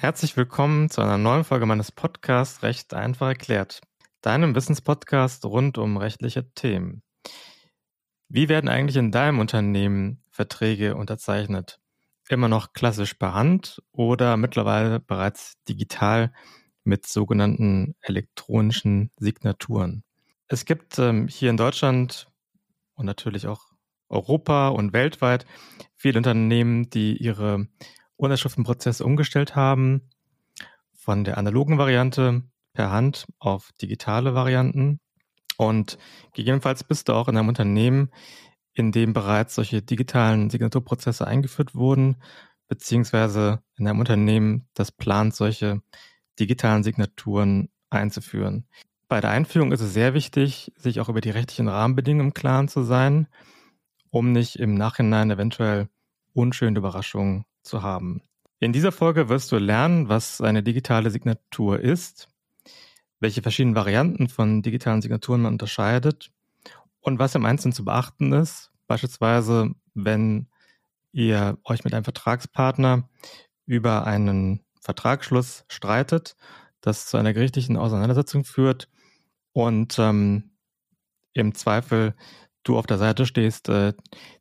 Herzlich willkommen zu einer neuen Folge meines Podcasts Recht einfach erklärt, deinem Wissenspodcast rund um rechtliche Themen. Wie werden eigentlich in deinem Unternehmen Verträge unterzeichnet? Immer noch klassisch per Hand oder mittlerweile bereits digital mit sogenannten elektronischen Signaturen? Es gibt ähm, hier in Deutschland und natürlich auch Europa und weltweit viele Unternehmen, die ihre Unterschriftenprozesse umgestellt haben von der analogen Variante per Hand auf digitale Varianten. Und gegebenenfalls bist du auch in einem Unternehmen, in dem bereits solche digitalen Signaturprozesse eingeführt wurden, beziehungsweise in einem Unternehmen, das plant, solche digitalen Signaturen einzuführen. Bei der Einführung ist es sehr wichtig, sich auch über die rechtlichen Rahmenbedingungen im Klaren zu sein, um nicht im Nachhinein eventuell unschöne Überraschungen zu haben. In dieser Folge wirst du lernen, was eine digitale Signatur ist, welche verschiedenen Varianten von digitalen Signaturen man unterscheidet und was im Einzelnen zu beachten ist, beispielsweise wenn ihr euch mit einem Vertragspartner über einen Vertragsschluss streitet, das zu einer gerichtlichen Auseinandersetzung führt und ähm, im Zweifel du auf der Seite stehst, äh,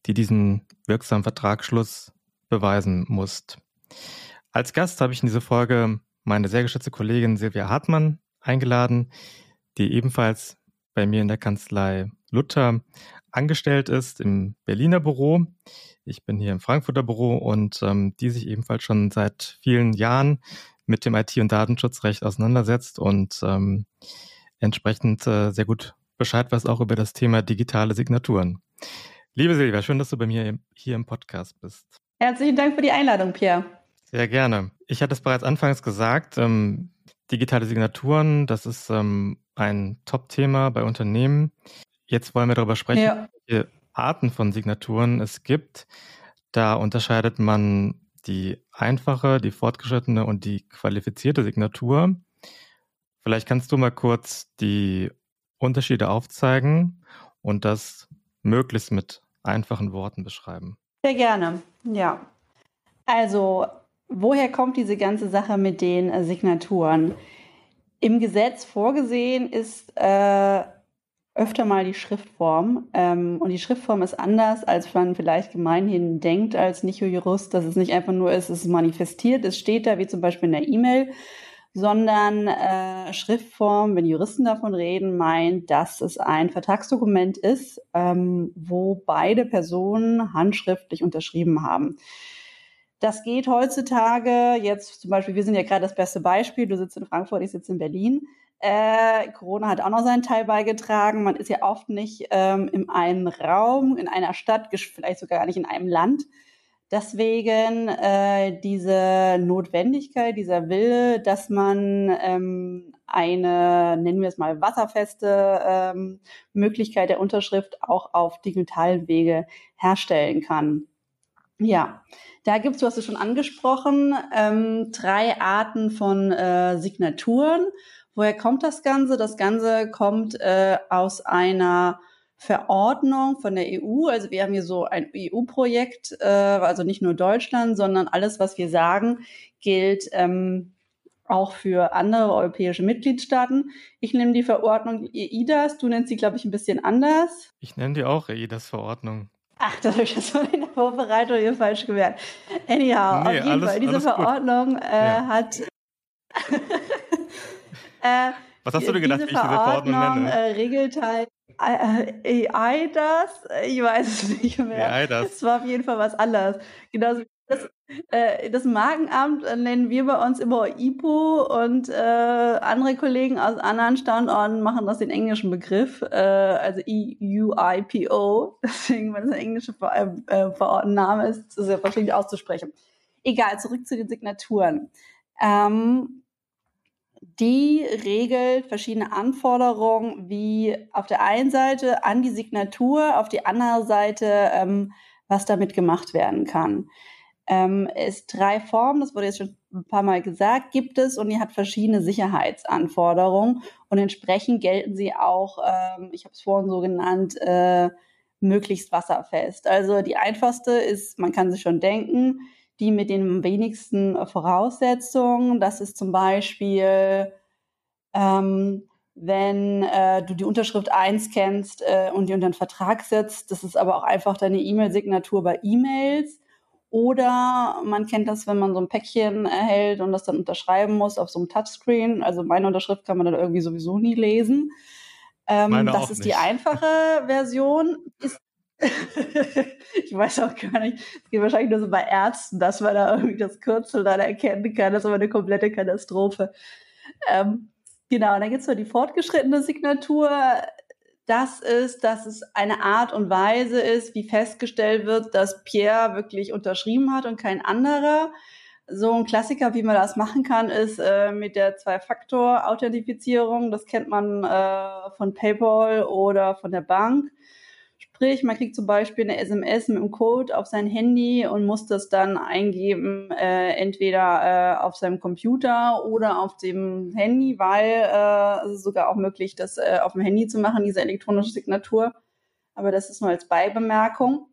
die diesen wirksamen Vertragsschluss beweisen musst. Als Gast habe ich in dieser Folge meine sehr geschätzte Kollegin Silvia Hartmann eingeladen, die ebenfalls bei mir in der Kanzlei Luther angestellt ist im Berliner Büro. Ich bin hier im Frankfurter Büro und ähm, die sich ebenfalls schon seit vielen Jahren mit dem IT- und Datenschutzrecht auseinandersetzt und ähm, entsprechend äh, sehr gut Bescheid weiß auch über das Thema digitale Signaturen. Liebe Silvia, schön, dass du bei mir hier im Podcast bist. Herzlichen Dank für die Einladung, Pierre. Sehr gerne. Ich hatte es bereits anfangs gesagt, ähm, digitale Signaturen, das ist ähm, ein Top-Thema bei Unternehmen. Jetzt wollen wir darüber sprechen, ja. welche Arten von Signaturen es gibt. Da unterscheidet man die einfache, die fortgeschrittene und die qualifizierte Signatur. Vielleicht kannst du mal kurz die Unterschiede aufzeigen und das möglichst mit einfachen Worten beschreiben. Sehr gerne, ja. Also, woher kommt diese ganze Sache mit den äh, Signaturen? Im Gesetz vorgesehen ist äh, öfter mal die Schriftform. Ähm, und die Schriftform ist anders, als man vielleicht gemeinhin denkt als Nicht-Jurist, dass es nicht einfach nur ist, es ist manifestiert, es steht da, wie zum Beispiel in der E-Mail, sondern äh, Schriftform, wenn Juristen davon reden, meint, dass es ein Vertragsdokument ist, ähm, wo beide Personen handschriftlich unterschrieben haben. Das geht heutzutage, jetzt zum Beispiel, wir sind ja gerade das beste Beispiel, du sitzt in Frankfurt, ich sitze in Berlin. Äh, Corona hat auch noch seinen Teil beigetragen. Man ist ja oft nicht ähm, in einem Raum, in einer Stadt, vielleicht sogar gar nicht in einem Land. Deswegen äh, diese Notwendigkeit, dieser Wille, dass man ähm, eine, nennen wir es mal, wasserfeste ähm, Möglichkeit der Unterschrift auch auf digitalen Wege herstellen kann. Ja, da gibt es, du hast es schon angesprochen, ähm, drei Arten von äh, Signaturen. Woher kommt das Ganze? Das Ganze kommt äh, aus einer Verordnung von der EU. Also wir haben hier so ein EU-Projekt, äh, also nicht nur Deutschland, sondern alles, was wir sagen, gilt ähm, auch für andere europäische Mitgliedstaaten. Ich nehme die Verordnung EIDAS, du nennst sie, glaube ich, ein bisschen anders. Ich nenne die auch EIDAS-Verordnung. Ach, das habe ich jetzt mal in der Vorbereitung hier falsch gemerkt. Anyhow, nee, auf jeden alles, Fall, diese Verordnung äh, ja. hat... äh, Was hast du denn gedacht, wie ich diese Verordnung nenne? Äh, regelt halt AI das? Ich weiß es nicht mehr. AI das. Es war auf jeden Fall was anderes. Genauso das, äh, das Markenamt nennen wir bei uns immer IPO und äh, andere Kollegen aus anderen Standorten machen das den englischen Begriff, äh, also EUIPO. Deswegen, wenn es ein englischer Ver äh, Verordnenname ist, ist es ja wahrscheinlich auszusprechen. Egal, zurück zu den Signaturen. Ähm, die regelt verschiedene Anforderungen, wie auf der einen Seite an die Signatur, auf die andere Seite, ähm, was damit gemacht werden kann. Ähm, es drei Formen, das wurde jetzt schon ein paar Mal gesagt, gibt es und die hat verschiedene Sicherheitsanforderungen und entsprechend gelten sie auch, ähm, ich habe es vorhin so genannt, äh, möglichst wasserfest. Also die einfachste ist, man kann sich schon denken, die mit den wenigsten Voraussetzungen. Das ist zum Beispiel, ähm, wenn äh, du die Unterschrift einscannst äh, und die unter den Vertrag setzt. Das ist aber auch einfach deine E-Mail-Signatur bei E-Mails. Oder man kennt das, wenn man so ein Päckchen erhält und das dann unterschreiben muss auf so einem Touchscreen. Also meine Unterschrift kann man dann irgendwie sowieso nie lesen. Ähm, das ist nicht. die einfache Version. Ist ich weiß auch gar nicht. Es geht wahrscheinlich nur so bei Ärzten, dass man da irgendwie das Kürzel dann erkennen kann. Das ist aber eine komplette Katastrophe. Ähm, genau, und dann gibt es noch die fortgeschrittene Signatur. Das ist, dass es eine Art und Weise ist, wie festgestellt wird, dass Pierre wirklich unterschrieben hat und kein anderer. So ein Klassiker, wie man das machen kann, ist äh, mit der Zwei-Faktor-Authentifizierung. Das kennt man äh, von PayPal oder von der Bank. Sprich, man kriegt zum Beispiel eine SMS mit einem Code auf sein Handy und muss das dann eingeben, äh, entweder äh, auf seinem Computer oder auf dem Handy, weil äh, es ist sogar auch möglich, das äh, auf dem Handy zu machen, diese elektronische Signatur. Aber das ist nur als Beibemerkung.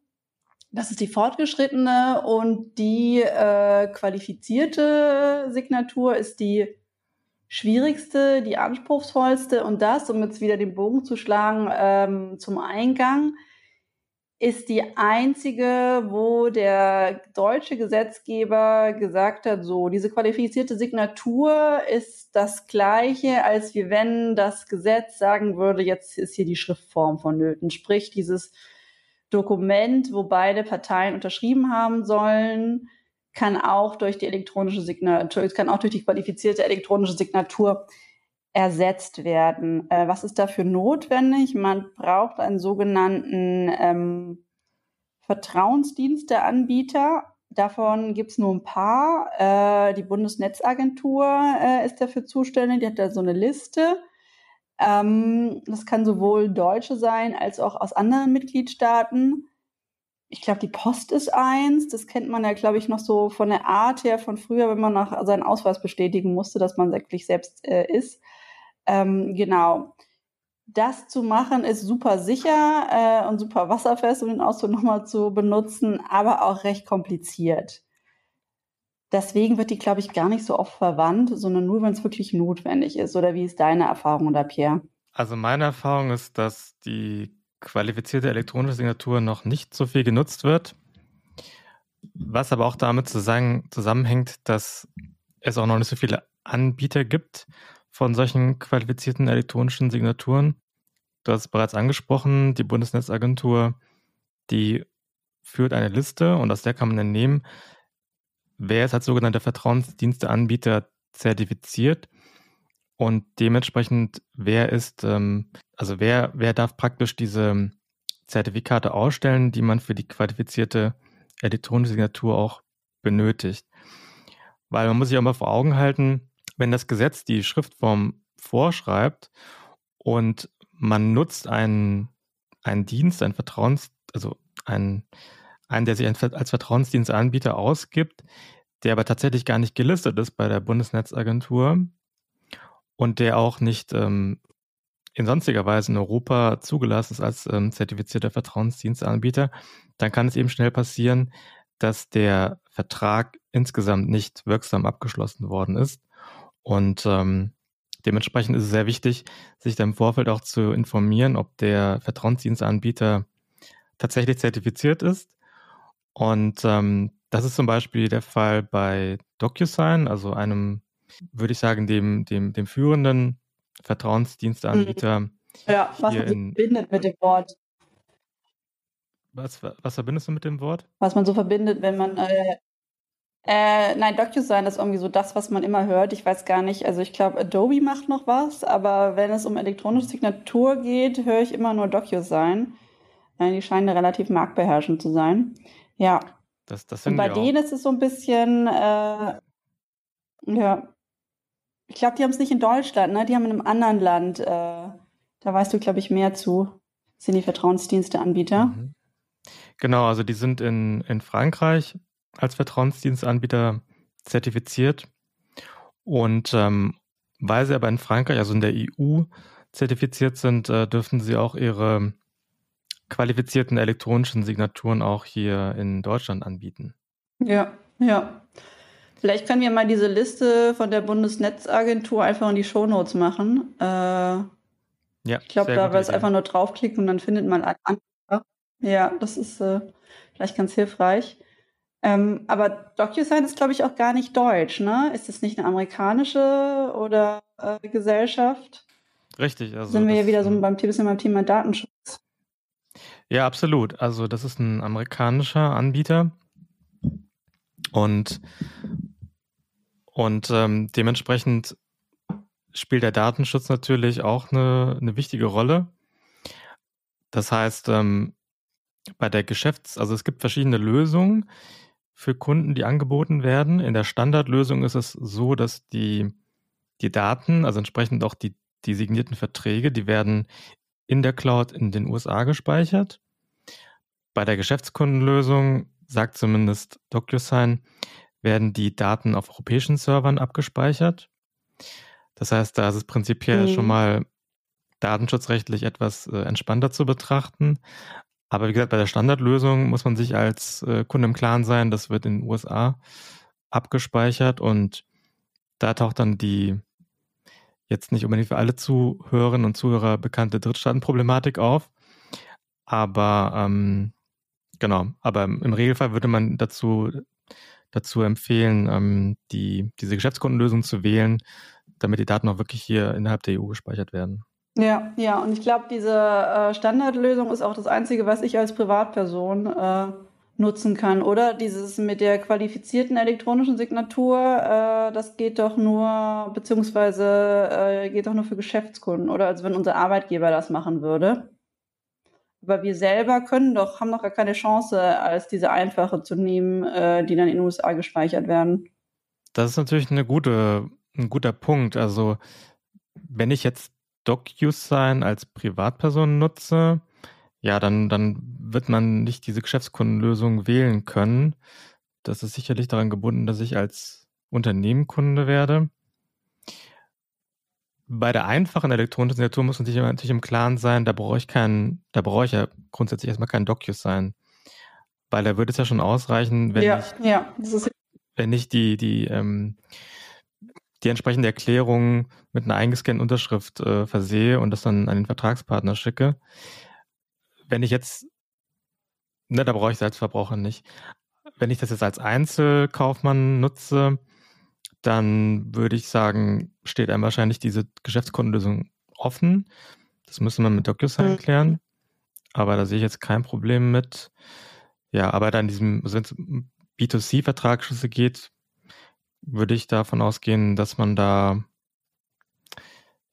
Das ist die fortgeschrittene und die äh, qualifizierte Signatur ist die schwierigste, die anspruchsvollste und das, um jetzt wieder den Bogen zu schlagen ähm, zum Eingang, ist die einzige, wo der deutsche Gesetzgeber gesagt hat, so, diese qualifizierte Signatur ist das gleiche, als wie wenn das Gesetz sagen würde, jetzt ist hier die Schriftform vonnöten. Sprich, dieses Dokument, wo beide Parteien unterschrieben haben sollen, kann auch durch die elektronische Signatur, kann auch durch die qualifizierte elektronische Signatur ersetzt werden. Äh, was ist dafür notwendig? Man braucht einen sogenannten ähm, Vertrauensdiensteanbieter. Davon gibt es nur ein paar. Äh, die Bundesnetzagentur äh, ist dafür zuständig. Die hat da so eine Liste. Ähm, das kann sowohl Deutsche sein als auch aus anderen Mitgliedstaaten. Ich glaube, die Post ist eins. Das kennt man ja, glaube ich, noch so von der Art her von früher, wenn man nach seinen Ausweis bestätigen musste, dass man wirklich selbst äh, ist. Ähm, genau. Das zu machen ist super sicher äh, und super wasserfest, um den Ausdruck nochmal zu benutzen, aber auch recht kompliziert. Deswegen wird die, glaube ich, gar nicht so oft verwandt, sondern nur, wenn es wirklich notwendig ist. Oder wie ist deine Erfahrung da, Pierre? Also meine Erfahrung ist, dass die qualifizierte elektronische Signatur noch nicht so viel genutzt wird. Was aber auch damit zusammenhängt, dass es auch noch nicht so viele Anbieter gibt von solchen qualifizierten elektronischen Signaturen. Du hast es bereits angesprochen, die Bundesnetzagentur, die führt eine Liste und aus der kann man dann nehmen, wer ist als sogenannter Vertrauensdiensteanbieter zertifiziert und dementsprechend, wer ist, ähm, also wer, wer darf praktisch diese Zertifikate ausstellen, die man für die qualifizierte elektronische Signatur auch benötigt. Weil man muss sich auch mal vor Augen halten, wenn das Gesetz die Schriftform vorschreibt und man nutzt einen, einen Dienst, einen Vertrauens, also einen, einen, der sich als Vertrauensdienstanbieter ausgibt, der aber tatsächlich gar nicht gelistet ist bei der Bundesnetzagentur und der auch nicht ähm, in sonstiger Weise in Europa zugelassen ist als ähm, zertifizierter Vertrauensdienstanbieter, dann kann es eben schnell passieren, dass der Vertrag insgesamt nicht wirksam abgeschlossen worden ist und ähm, dementsprechend ist es sehr wichtig, sich da im Vorfeld auch zu informieren, ob der Vertrauensdienstanbieter tatsächlich zertifiziert ist. Und ähm, das ist zum Beispiel der Fall bei DocuSign, also einem, würde ich sagen, dem, dem, dem führenden Vertrauensdienstanbieter. Mhm. Ja, was man verbindet mit dem Wort. Was, was verbindest du mit dem Wort? Was man so verbindet, wenn man äh, äh, nein, DocuSign ist irgendwie so das, was man immer hört. Ich weiß gar nicht, also ich glaube, Adobe macht noch was, aber wenn es um elektronische Signatur geht, höre ich immer nur DocuSign. Äh, die scheinen relativ marktbeherrschend zu sein. Ja. Das, das Und bei denen ist es so ein bisschen, äh, ja. Ich glaube, die haben es nicht in Deutschland, ne? Die haben in einem anderen Land, äh, da weißt du, glaube ich, mehr zu. Das sind die Vertrauensdiensteanbieter. Mhm. Genau, also die sind in, in Frankreich als Vertrauensdienstanbieter zertifiziert. Und ähm, weil sie aber in Frankreich, also in der EU, zertifiziert sind, äh, dürfen sie auch ihre qualifizierten elektronischen Signaturen auch hier in Deutschland anbieten. Ja, Ja. Vielleicht können wir mal diese Liste von der Bundesnetzagentur einfach in die Shownotes machen. Äh, ja, ich glaube, da wird es einfach nur draufklicken und dann findet man ein Ja, das ist äh, vielleicht ganz hilfreich. Ähm, aber DocuSign ist, glaube ich, auch gar nicht deutsch, ne? Ist das nicht eine amerikanische oder äh, Gesellschaft? Richtig. Also Sind wir ja wieder so beim, bisschen beim Thema Datenschutz. Ja, absolut. Also das ist ein amerikanischer Anbieter und, und ähm, dementsprechend spielt der Datenschutz natürlich auch eine, eine wichtige Rolle. Das heißt, ähm, bei der Geschäfts-, also es gibt verschiedene Lösungen für Kunden, die angeboten werden. In der Standardlösung ist es so, dass die, die Daten, also entsprechend auch die, die signierten Verträge, die werden in der Cloud in den USA gespeichert. Bei der Geschäftskundenlösung, sagt zumindest DocuSign, werden die Daten auf europäischen Servern abgespeichert. Das heißt, da ist es prinzipiell mhm. schon mal datenschutzrechtlich etwas äh, entspannter zu betrachten. Aber wie gesagt, bei der Standardlösung muss man sich als äh, Kunde im Klaren sein, das wird in den USA abgespeichert und da taucht dann die jetzt nicht unbedingt für alle Zuhörerinnen und Zuhörer bekannte Drittstaatenproblematik auf. Aber ähm, genau, aber im Regelfall würde man dazu, dazu empfehlen, ähm, die, diese Geschäftskundenlösung zu wählen, damit die Daten auch wirklich hier innerhalb der EU gespeichert werden. Ja, ja, und ich glaube, diese äh, Standardlösung ist auch das Einzige, was ich als Privatperson äh, nutzen kann, oder? Dieses mit der qualifizierten elektronischen Signatur, äh, das geht doch nur, beziehungsweise äh, geht doch nur für Geschäftskunden, oder? Also wenn unser Arbeitgeber das machen würde. Aber wir selber können doch, haben doch gar keine Chance, als diese einfache zu nehmen, äh, die dann in den USA gespeichert werden. Das ist natürlich eine gute, ein guter Punkt. Also wenn ich jetzt DocuSign als Privatperson nutze, ja, dann, dann wird man nicht diese Geschäftskundenlösung wählen können. Das ist sicherlich daran gebunden, dass ich als Unternehmen Kunde werde. Bei der einfachen elektronischen Signatur muss man sich natürlich im Klaren sein, da brauche ich keinen, da brauche ich ja grundsätzlich erstmal keinen DocuSign. Weil da würde es ja schon ausreichen, wenn ja, ich, ja, wenn ich die, die, ähm, die entsprechende Erklärung mit einer eingescannten Unterschrift äh, versehe und das dann an den Vertragspartner schicke. Wenn ich jetzt, ne, da brauche ich es als Verbraucher nicht. Wenn ich das jetzt als Einzelkaufmann nutze, dann würde ich sagen, steht einem wahrscheinlich diese Geschäftskundenlösung offen. Das müsste man mit DocuSign mhm. klären. Aber da sehe ich jetzt kein Problem mit. Ja, aber dann diesem, also wenn es B2C-Vertragsschlüsse geht, würde ich davon ausgehen, dass man da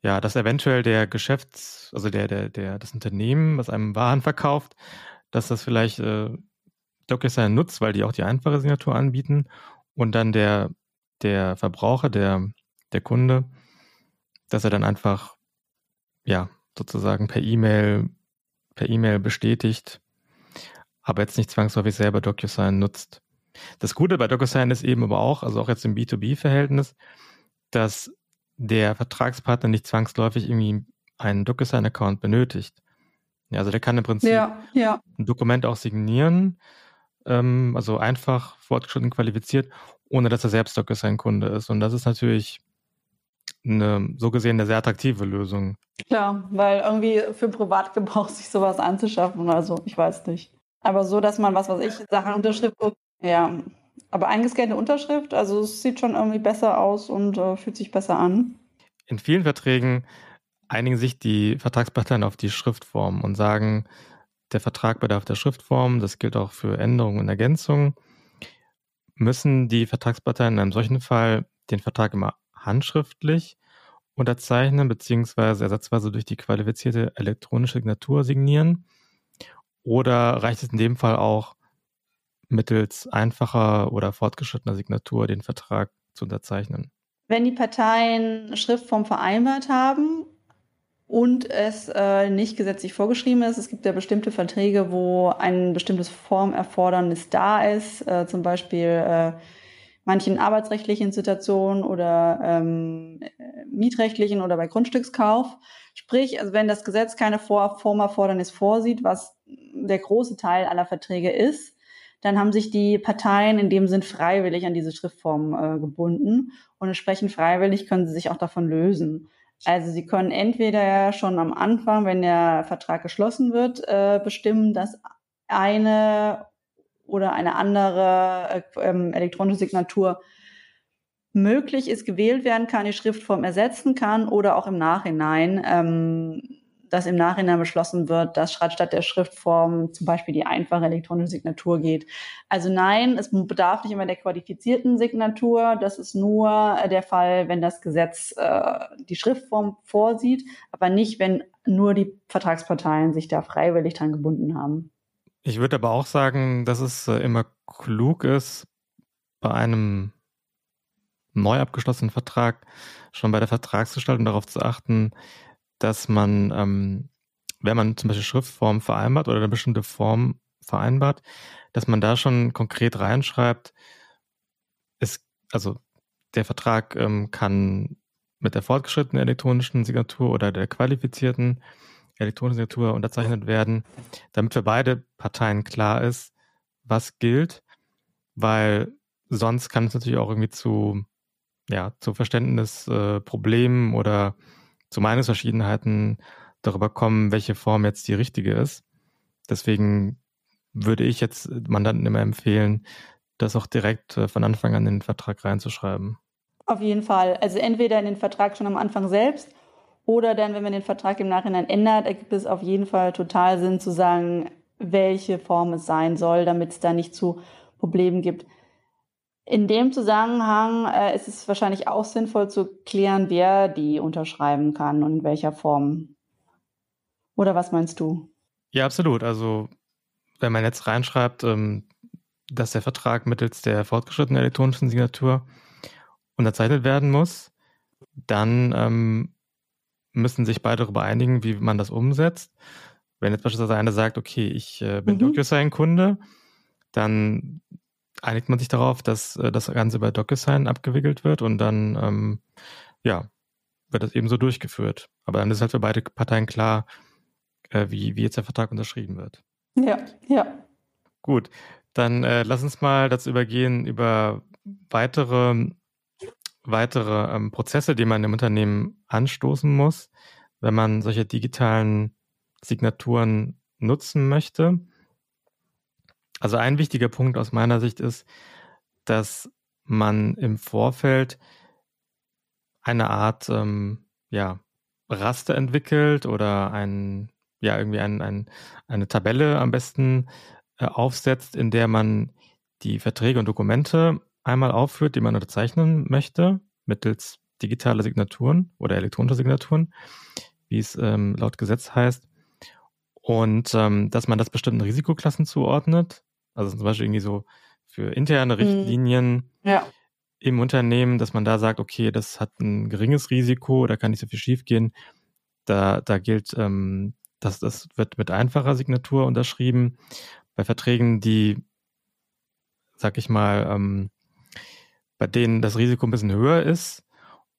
ja, dass eventuell der Geschäfts-, also der, der, der, das Unternehmen, was einem Waren verkauft, dass das vielleicht äh, DocuSign nutzt, weil die auch die einfache Signatur anbieten und dann der, der Verbraucher, der, der Kunde, dass er dann einfach, ja, sozusagen per E-Mail, per E-Mail bestätigt, aber jetzt nicht zwangsläufig selber DocuSign nutzt. Das Gute bei DocuSign ist eben aber auch, also auch jetzt im B2B-Verhältnis, dass der Vertragspartner nicht zwangsläufig irgendwie einen DocuSign-Account benötigt. Ja, also der kann im Prinzip ja, ja. ein Dokument auch signieren, ähm, also einfach fortgeschritten qualifiziert, ohne dass er selbst DocuSign-Kunde ist. Und das ist natürlich eine so gesehen eine sehr attraktive Lösung. Klar, weil irgendwie für Privatgebrauch sich sowas anzuschaffen, also ich weiß nicht. Aber so, dass man, was weiß ich, Sachen Unterschrift ja, aber eingescannte Unterschrift, also es sieht schon irgendwie besser aus und äh, fühlt sich besser an. In vielen Verträgen einigen sich die Vertragsparteien auf die Schriftform und sagen, der Vertrag bedarf der Schriftform, das gilt auch für Änderungen und Ergänzungen. Müssen die Vertragsparteien in einem solchen Fall den Vertrag immer handschriftlich unterzeichnen, beziehungsweise ersatzweise durch die qualifizierte elektronische Signatur signieren? Oder reicht es in dem Fall auch, mittels einfacher oder fortgeschrittener Signatur den Vertrag zu unterzeichnen. Wenn die Parteien Schriftform vereinbart haben und es äh, nicht gesetzlich vorgeschrieben ist, es gibt ja bestimmte Verträge, wo ein bestimmtes Formerfordernis da ist, äh, zum Beispiel äh, manchen arbeitsrechtlichen Situationen oder ähm, mietrechtlichen oder bei Grundstückskauf. Sprich, also wenn das Gesetz keine Vor Formerfordernis vorsieht, was der große Teil aller Verträge ist, dann haben sich die Parteien in dem Sinn freiwillig an diese Schriftform äh, gebunden und entsprechend freiwillig können sie sich auch davon lösen. Also sie können entweder schon am Anfang, wenn der Vertrag geschlossen wird, äh, bestimmen, dass eine oder eine andere äh, ähm, elektronische Signatur möglich ist, gewählt werden kann, die Schriftform ersetzen kann oder auch im Nachhinein, ähm, dass im Nachhinein beschlossen wird, dass statt der Schriftform zum Beispiel die einfache elektronische Signatur geht. Also nein, es bedarf nicht immer der qualifizierten Signatur. Das ist nur äh, der Fall, wenn das Gesetz äh, die Schriftform vorsieht, aber nicht, wenn nur die Vertragsparteien sich da freiwillig dran gebunden haben. Ich würde aber auch sagen, dass es äh, immer klug ist, bei einem neu abgeschlossenen Vertrag schon bei der Vertragsgestaltung darauf zu achten, dass man, ähm, wenn man zum Beispiel Schriftform vereinbart oder eine bestimmte Form vereinbart, dass man da schon konkret reinschreibt, es, also der Vertrag ähm, kann mit der fortgeschrittenen elektronischen Signatur oder der qualifizierten elektronischen Signatur unterzeichnet werden, damit für beide Parteien klar ist, was gilt, weil sonst kann es natürlich auch irgendwie zu ja, zu Verständnisproblemen äh, oder zu Meinungsverschiedenheiten darüber kommen, welche Form jetzt die richtige ist. Deswegen würde ich jetzt Mandanten immer empfehlen, das auch direkt äh, von Anfang an in den Vertrag reinzuschreiben. Auf jeden Fall. Also entweder in den Vertrag schon am Anfang selbst oder dann, wenn man den Vertrag im Nachhinein ändert, ergibt es auf jeden Fall total Sinn zu sagen, welche Form es sein soll, damit es da nicht zu Problemen gibt. In dem Zusammenhang äh, ist es wahrscheinlich auch sinnvoll zu klären, wer die unterschreiben kann und in welcher Form. Oder was meinst du? Ja, absolut. Also wenn man jetzt reinschreibt, ähm, dass der Vertrag mittels der fortgeschrittenen elektronischen Signatur unterzeichnet werden muss, dann ähm, müssen sich beide darüber einigen, wie man das umsetzt. Wenn jetzt beispielsweise einer sagt, okay, ich äh, bin mhm. DocuSign-Kunde, dann einigt man sich darauf, dass äh, das Ganze bei DocuSign abgewickelt wird und dann, ähm, ja, wird das eben so durchgeführt. Aber dann ist halt für beide Parteien klar, äh, wie, wie jetzt der Vertrag unterschrieben wird. Ja, ja. Gut, dann äh, lass uns mal dazu übergehen, über weitere, weitere ähm, Prozesse, die man im Unternehmen anstoßen muss, wenn man solche digitalen Signaturen nutzen möchte. Also ein wichtiger Punkt aus meiner Sicht ist, dass man im Vorfeld eine Art ähm, ja, Raster entwickelt oder ein, ja, irgendwie ein, ein, eine Tabelle am besten äh, aufsetzt, in der man die Verträge und Dokumente einmal aufführt, die man unterzeichnen möchte, mittels digitaler Signaturen oder elektronischer Signaturen, wie es ähm, laut Gesetz heißt. Und ähm, dass man das bestimmten Risikoklassen zuordnet, also zum Beispiel irgendwie so für interne mhm. Richtlinien ja. im Unternehmen, dass man da sagt, okay, das hat ein geringes Risiko, da kann nicht so viel schiefgehen. Da, da gilt, ähm, dass das wird mit einfacher Signatur unterschrieben. Bei Verträgen, die, sag ich mal, ähm, bei denen das Risiko ein bisschen höher ist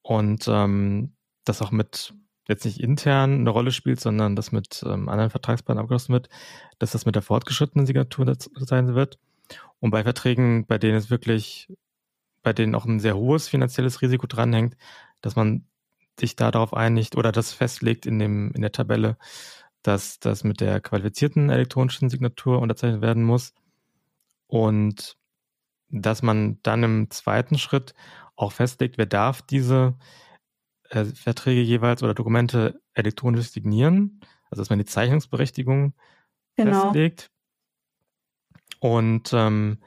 und ähm, das auch mit jetzt nicht intern eine Rolle spielt, sondern das mit ähm, anderen Vertragspartnern abgeschlossen wird, dass das mit der fortgeschrittenen Signatur sein wird. Und bei Verträgen, bei denen es wirklich, bei denen auch ein sehr hohes finanzielles Risiko dranhängt, dass man sich da darauf einigt oder das festlegt in dem, in der Tabelle, dass das mit der qualifizierten elektronischen Signatur unterzeichnet werden muss. Und dass man dann im zweiten Schritt auch festlegt, wer darf diese äh, Verträge jeweils oder Dokumente elektronisch signieren, also dass man die Zeichnungsberechtigung genau. festlegt. Und ähm,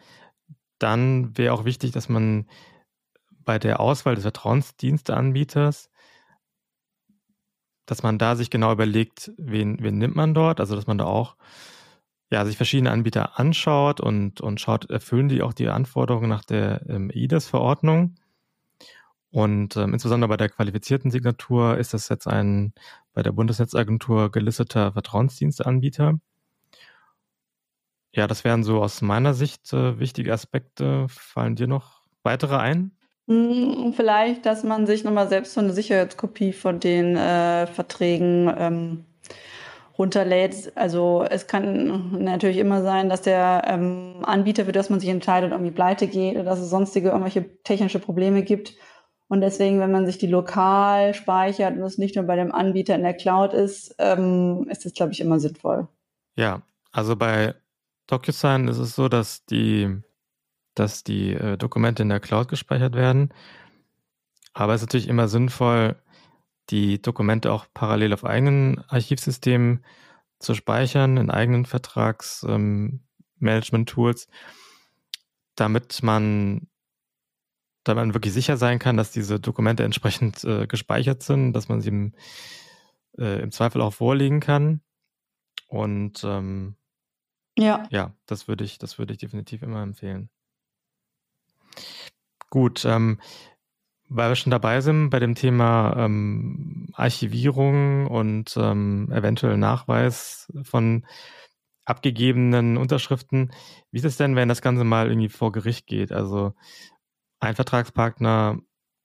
dann wäre auch wichtig, dass man bei der Auswahl des Vertrauensdiensteanbieters, dass man da sich genau überlegt, wen, wen nimmt man dort, also dass man da auch ja, sich verschiedene Anbieter anschaut und, und schaut, erfüllen die auch die Anforderungen nach der ähm, IDES-Verordnung. Und ähm, insbesondere bei der qualifizierten Signatur ist das jetzt ein bei der Bundesnetzagentur gelisteter Vertrauensdiensteanbieter. Ja, das wären so aus meiner Sicht äh, wichtige Aspekte. Fallen dir noch weitere ein? Hm, vielleicht, dass man sich nochmal selbst so eine Sicherheitskopie von den äh, Verträgen ähm, runterlädt. Also es kann natürlich immer sein, dass der ähm, Anbieter, für das man sich entscheidet, irgendwie pleite geht oder dass es sonstige irgendwelche technische Probleme gibt. Und deswegen, wenn man sich die lokal speichert und es nicht nur bei dem Anbieter in der Cloud ist, ähm, ist das, glaube ich, immer sinnvoll. Ja, also bei DocuSign ist es so, dass die, dass die äh, Dokumente in der Cloud gespeichert werden. Aber es ist natürlich immer sinnvoll, die Dokumente auch parallel auf eigenen Archivsystemen zu speichern, in eigenen Vertragsmanagement-Tools, ähm, damit man damit man wirklich sicher sein kann, dass diese Dokumente entsprechend äh, gespeichert sind, dass man sie im, äh, im Zweifel auch vorlegen kann. Und ähm, ja. ja, das würde ich, das würde ich definitiv immer empfehlen. Gut, ähm, weil wir schon dabei sind bei dem Thema ähm, Archivierung und ähm, eventuell Nachweis von abgegebenen Unterschriften, wie ist es denn, wenn das Ganze mal irgendwie vor Gericht geht? Also ein Vertragspartner,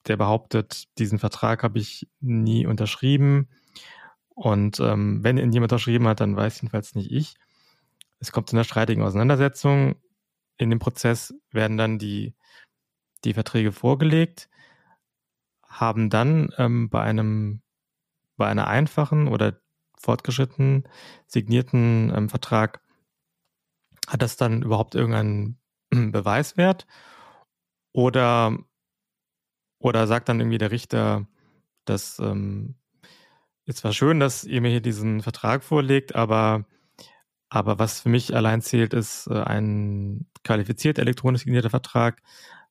der behauptet, diesen Vertrag habe ich nie unterschrieben. Und ähm, wenn ihn jemand unterschrieben hat, dann weiß jedenfalls nicht ich. Es kommt zu einer streitigen Auseinandersetzung. In dem Prozess werden dann die, die Verträge vorgelegt, haben dann ähm, bei einem, bei einer einfachen oder fortgeschrittenen signierten ähm, Vertrag hat das dann überhaupt irgendeinen Beweiswert oder, oder sagt dann irgendwie der Richter, dass ähm, ist zwar schön, dass ihr mir hier diesen Vertrag vorlegt, aber, aber was für mich allein zählt, ist äh, ein qualifiziert elektronisch signierter Vertrag,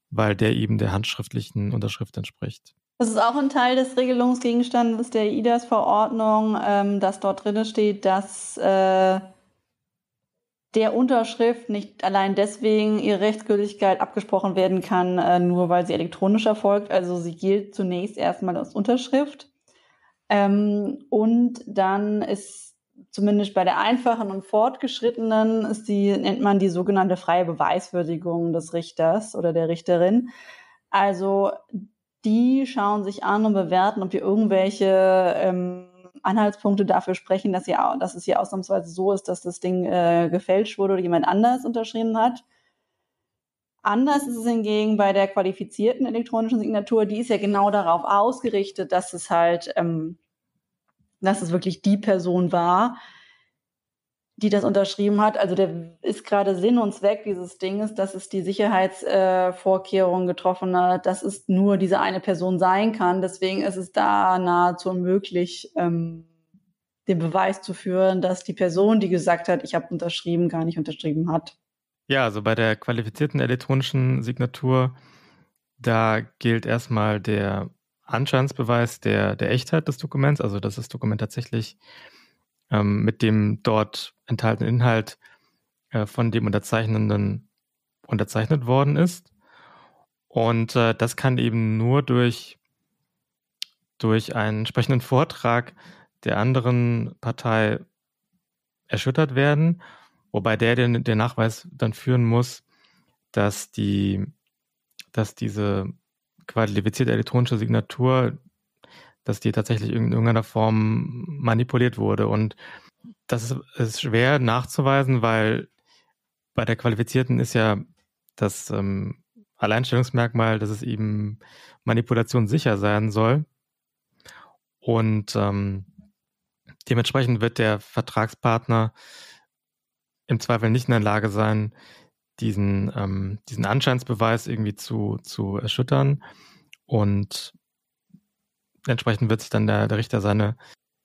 weil der eben der handschriftlichen Unterschrift entspricht. Das ist auch ein Teil des Regelungsgegenstandes der IDAS-Verordnung, ähm, dass dort drin steht, dass äh, der Unterschrift nicht allein deswegen ihre Rechtsgültigkeit abgesprochen werden kann, äh, nur weil sie elektronisch erfolgt. Also sie gilt zunächst erstmal als Unterschrift. Ähm, und dann ist zumindest bei der einfachen und fortgeschrittenen ist die, nennt man die sogenannte freie Beweiswürdigung des Richters oder der Richterin. Also die schauen sich an und bewerten, ob die irgendwelche ähm, Anhaltspunkte dafür sprechen, dass, hier, dass es hier ausnahmsweise so ist, dass das Ding äh, gefälscht wurde oder jemand anders unterschrieben hat. Anders ist es hingegen bei der qualifizierten elektronischen Signatur, die ist ja genau darauf ausgerichtet, dass es halt, ähm, dass es wirklich die Person war, die das unterschrieben hat. Also der ist gerade Sinn und Zweck dieses Dinges, dass es die Sicherheitsvorkehrungen äh, getroffen hat, dass es nur diese eine Person sein kann. Deswegen ist es da nahezu unmöglich, ähm, den Beweis zu führen, dass die Person, die gesagt hat, ich habe unterschrieben, gar nicht unterschrieben hat. Ja, also bei der qualifizierten elektronischen Signatur, da gilt erstmal der Anscheinsbeweis der, der Echtheit des Dokuments, also dass das Dokument tatsächlich ähm, mit dem dort enthaltenen Inhalt äh, von dem Unterzeichnenden unterzeichnet worden ist. Und äh, das kann eben nur durch, durch einen entsprechenden Vortrag der anderen Partei erschüttert werden, wobei der den, den Nachweis dann führen muss, dass die, dass diese qualifizierte elektronische Signatur dass die tatsächlich in irgendeiner Form manipuliert wurde. Und das ist schwer nachzuweisen, weil bei der Qualifizierten ist ja das ähm, Alleinstellungsmerkmal, dass es eben Manipulation sicher sein soll. Und ähm, dementsprechend wird der Vertragspartner im Zweifel nicht in der Lage sein, diesen, ähm, diesen Anscheinsbeweis irgendwie zu, zu erschüttern. Und entsprechend wird sich dann der, der Richter seine,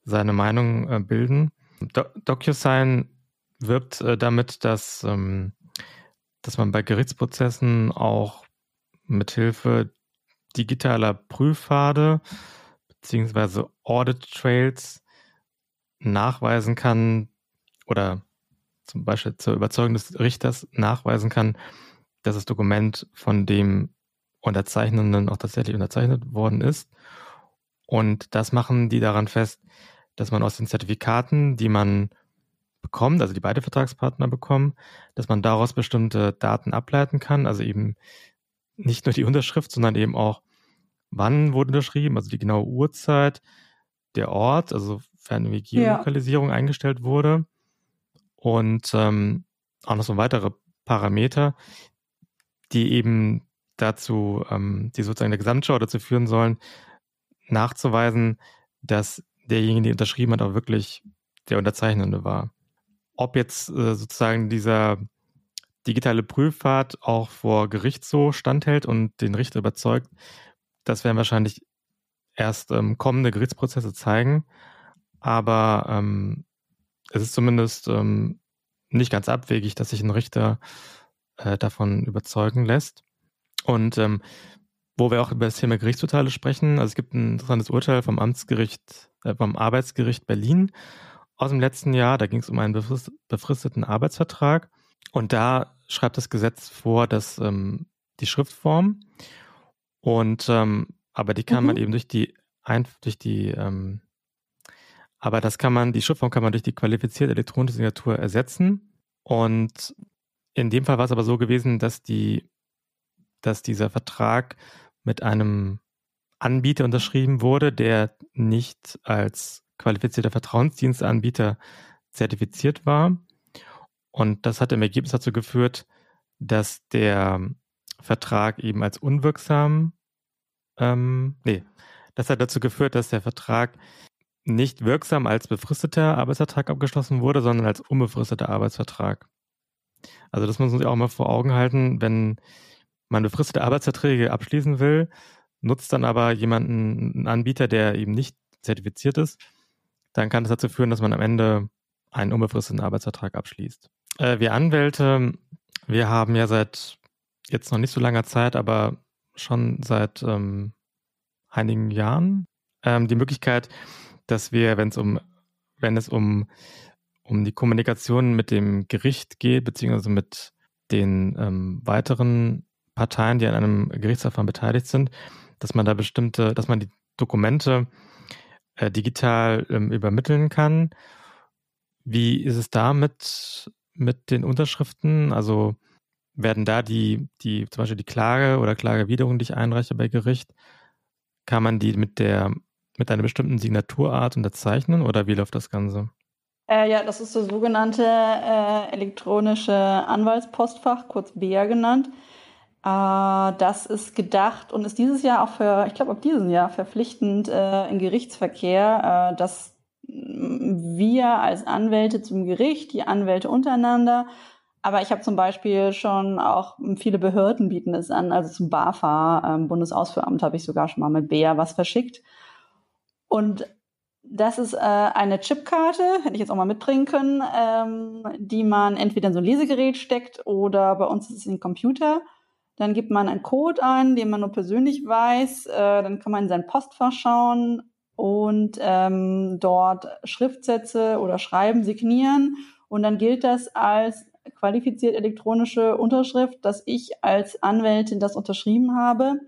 seine Meinung äh, bilden. Do DocuSign wirbt äh, damit, dass, ähm, dass man bei Gerichtsprozessen auch mithilfe digitaler Prüfpfade beziehungsweise Audit Trails nachweisen kann oder zum Beispiel zur Überzeugung des Richters nachweisen kann, dass das Dokument von dem Unterzeichnenden auch tatsächlich unterzeichnet worden ist und das machen die daran fest, dass man aus den Zertifikaten, die man bekommt, also die beide Vertragspartner bekommen, dass man daraus bestimmte Daten ableiten kann, also eben nicht nur die Unterschrift, sondern eben auch, wann wurde unterschrieben, also die genaue Uhrzeit, der Ort, also Fernweh-Geolokalisierung ja. eingestellt wurde und ähm, auch noch so weitere Parameter, die eben dazu, ähm, die sozusagen der Gesamtschau dazu führen sollen, nachzuweisen, dass derjenige, der unterschrieben hat, auch wirklich der Unterzeichnende war. Ob jetzt äh, sozusagen dieser digitale Prüffahrt auch vor Gericht so standhält und den Richter überzeugt, das werden wahrscheinlich erst ähm, kommende Gerichtsprozesse zeigen. Aber ähm, es ist zumindest ähm, nicht ganz abwegig, dass sich ein Richter äh, davon überzeugen lässt. Und ähm, wo wir auch über das Thema Gerichtsurteile sprechen, also es gibt ein interessantes Urteil vom Amtsgericht, äh, vom Arbeitsgericht Berlin aus dem letzten Jahr. Da ging es um einen befristeten Arbeitsvertrag. Und da schreibt das Gesetz vor, dass ähm, die Schriftform und ähm, aber die kann mhm. man eben durch die ein, durch die ähm, aber das kann man, die Schriftform kann man durch die qualifizierte elektronische Signatur ersetzen. Und in dem Fall war es aber so gewesen, dass die, dass dieser Vertrag mit einem Anbieter unterschrieben wurde, der nicht als qualifizierter Vertrauensdienstanbieter zertifiziert war. Und das hat im Ergebnis dazu geführt, dass der Vertrag eben als unwirksam, ähm, nee, das hat dazu geführt, dass der Vertrag nicht wirksam als befristeter Arbeitsvertrag abgeschlossen wurde, sondern als unbefristeter Arbeitsvertrag. Also das muss man sich auch mal vor Augen halten, wenn man befristete Arbeitsverträge abschließen will, nutzt dann aber jemanden, einen Anbieter, der eben nicht zertifiziert ist, dann kann das dazu führen, dass man am Ende einen unbefristeten Arbeitsvertrag abschließt. Äh, wir Anwälte, wir haben ja seit jetzt noch nicht so langer Zeit, aber schon seit ähm, einigen Jahren ähm, die Möglichkeit, dass wir, wenn es um, wenn es um, um die Kommunikation mit dem Gericht geht, beziehungsweise mit den ähm, weiteren Parteien, die an einem Gerichtsverfahren beteiligt sind, dass man da bestimmte, dass man die Dokumente äh, digital ähm, übermitteln kann. Wie ist es da mit, mit den Unterschriften? Also werden da die, die, zum Beispiel die Klage oder Klagewiderung, die ich einreiche bei Gericht, kann man die mit der mit einer bestimmten Signaturart unterzeichnen oder wie läuft das Ganze? Äh, ja, das ist das sogenannte äh, elektronische Anwaltspostfach, kurz BEA genannt. Äh, das ist gedacht und ist dieses Jahr auch für, ich glaube, ab diesem Jahr verpflichtend äh, im Gerichtsverkehr, äh, dass wir als Anwälte zum Gericht, die Anwälte untereinander, aber ich habe zum Beispiel schon auch viele Behörden bieten es an, also zum BAFA, ähm, Bundesausführamt, habe ich sogar schon mal mit BEA was verschickt. Und das ist äh, eine Chipkarte, hätte ich jetzt auch mal mitbringen können, ähm, die man entweder in so ein Lesegerät steckt oder bei uns ist es ein Computer. Dann gibt man einen Code ein, den man nur persönlich weiß. Äh, dann kann man in sein Postfach schauen und ähm, dort Schriftsätze oder Schreiben signieren. Und dann gilt das als qualifiziert elektronische Unterschrift, dass ich als Anwältin das unterschrieben habe.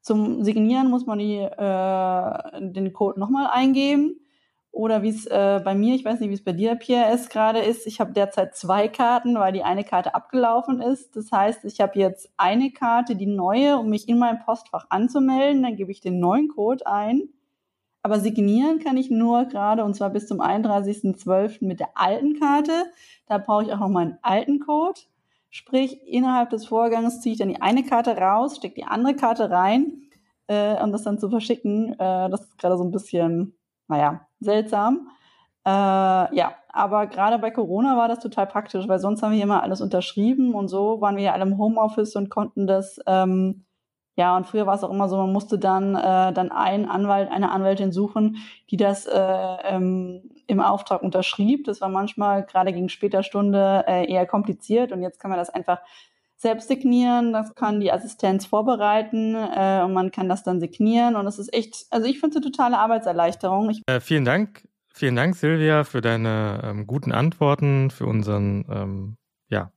Zum Signieren muss man die, äh, den Code nochmal eingeben. Oder wie es äh, bei mir, ich weiß nicht, wie es bei dir, Pierre, gerade ist. Ich habe derzeit zwei Karten, weil die eine Karte abgelaufen ist. Das heißt, ich habe jetzt eine Karte, die neue, um mich in mein Postfach anzumelden. Dann gebe ich den neuen Code ein. Aber signieren kann ich nur gerade und zwar bis zum 31.12. mit der alten Karte. Da brauche ich auch noch meinen alten Code. Sprich, innerhalb des Vorgangs ziehe ich dann die eine Karte raus, stecke die andere Karte rein, äh, um das dann zu verschicken. Äh, das ist gerade so ein bisschen, naja, seltsam. Äh, ja, aber gerade bei Corona war das total praktisch, weil sonst haben wir immer alles unterschrieben und so waren wir ja alle im Homeoffice und konnten das ähm, ja, und früher war es auch immer so, man musste dann, äh, dann einen Anwalt, eine Anwältin suchen, die das äh, ähm, im Auftrag unterschrieb. Das war manchmal gerade gegen später Stunde äh, eher kompliziert und jetzt kann man das einfach selbst signieren, das kann die Assistenz vorbereiten äh, und man kann das dann signieren und das ist echt, also ich finde es eine totale Arbeitserleichterung. Ich äh, vielen Dank, vielen Dank Silvia für deine ähm, guten Antworten, für unseren, ähm, ja,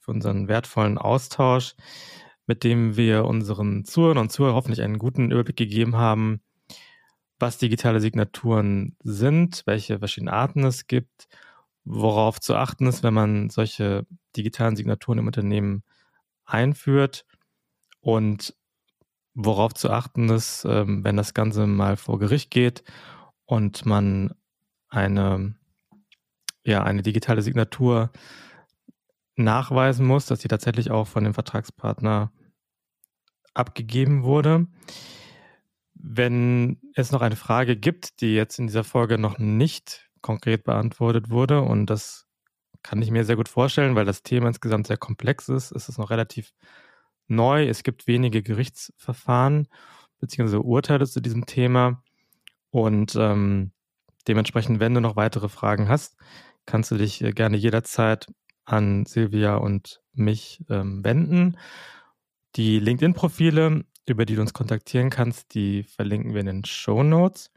für unseren wertvollen Austausch mit dem wir unseren Zuhörern und Zuhörern hoffentlich einen guten Überblick gegeben haben, was digitale Signaturen sind, welche verschiedenen Arten es gibt, worauf zu achten ist, wenn man solche digitalen Signaturen im Unternehmen einführt und worauf zu achten ist, ähm, wenn das Ganze mal vor Gericht geht und man eine, ja, eine digitale Signatur nachweisen muss, dass sie tatsächlich auch von dem Vertragspartner abgegeben wurde. Wenn es noch eine Frage gibt, die jetzt in dieser Folge noch nicht konkret beantwortet wurde, und das kann ich mir sehr gut vorstellen, weil das Thema insgesamt sehr komplex ist, ist es noch relativ neu. Es gibt wenige Gerichtsverfahren bzw. Urteile zu diesem Thema. Und ähm, dementsprechend, wenn du noch weitere Fragen hast, kannst du dich äh, gerne jederzeit an Silvia und mich ähm, wenden. Die LinkedIn-Profile, über die du uns kontaktieren kannst, die verlinken wir in den Show Notes.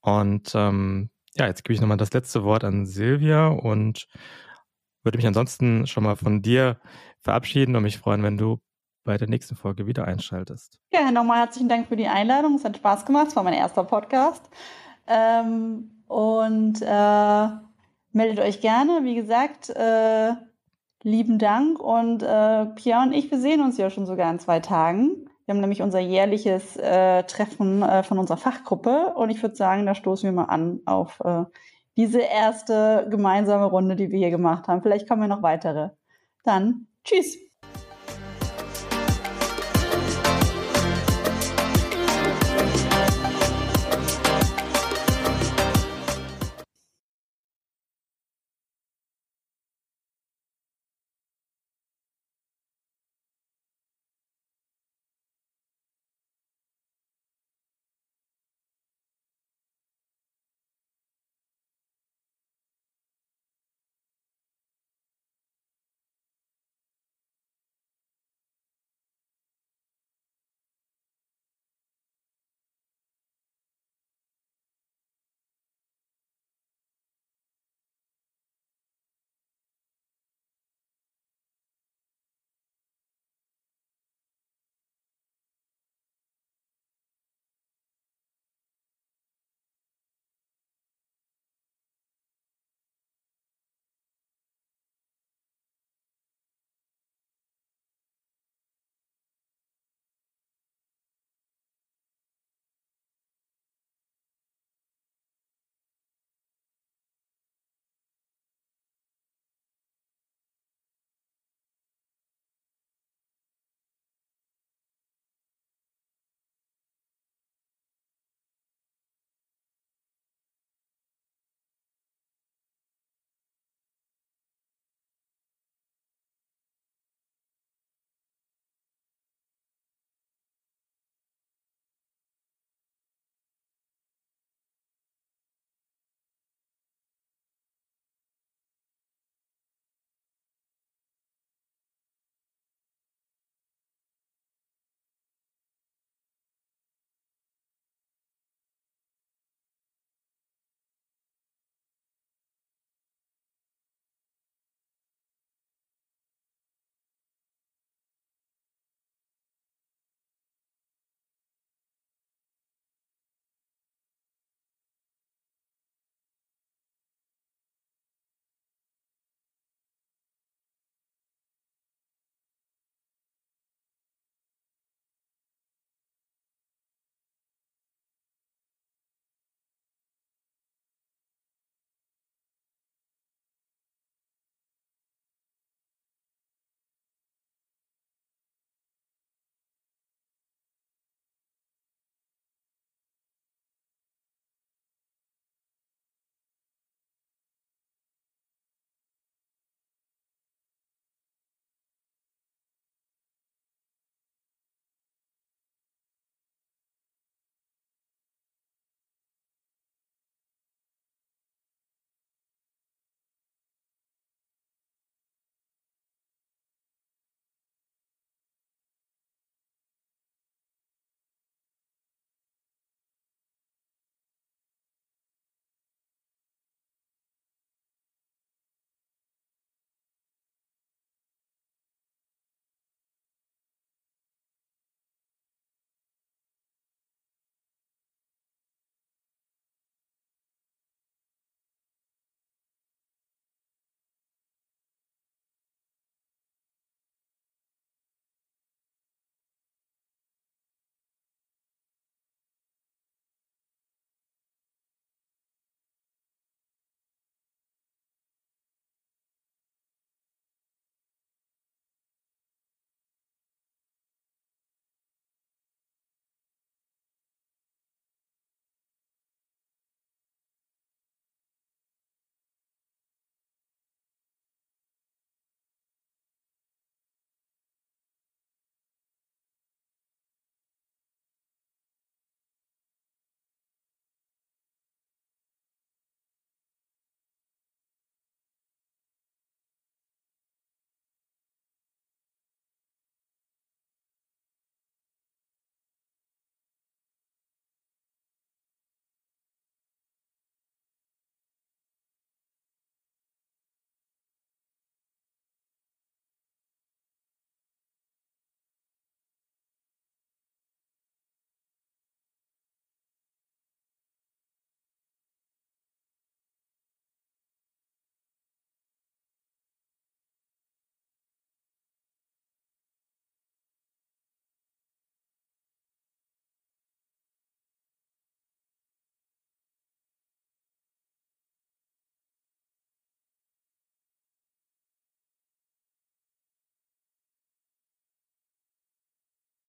Und ähm, ja, jetzt gebe ich nochmal das letzte Wort an Silvia und würde mich ansonsten schon mal von dir verabschieden und mich freuen, wenn du bei der nächsten Folge wieder einschaltest. Ja, nochmal herzlichen Dank für die Einladung. Es hat Spaß gemacht. Es war mein erster Podcast. Ähm, und äh, meldet euch gerne. Wie gesagt, äh, lieben Dank. Und äh, Pia und ich, wir sehen uns ja schon sogar in zwei Tagen. Wir haben nämlich unser jährliches äh, Treffen äh, von unserer Fachgruppe. Und ich würde sagen, da stoßen wir mal an auf äh, diese erste gemeinsame Runde, die wir hier gemacht haben. Vielleicht kommen wir noch weitere. Dann tschüss.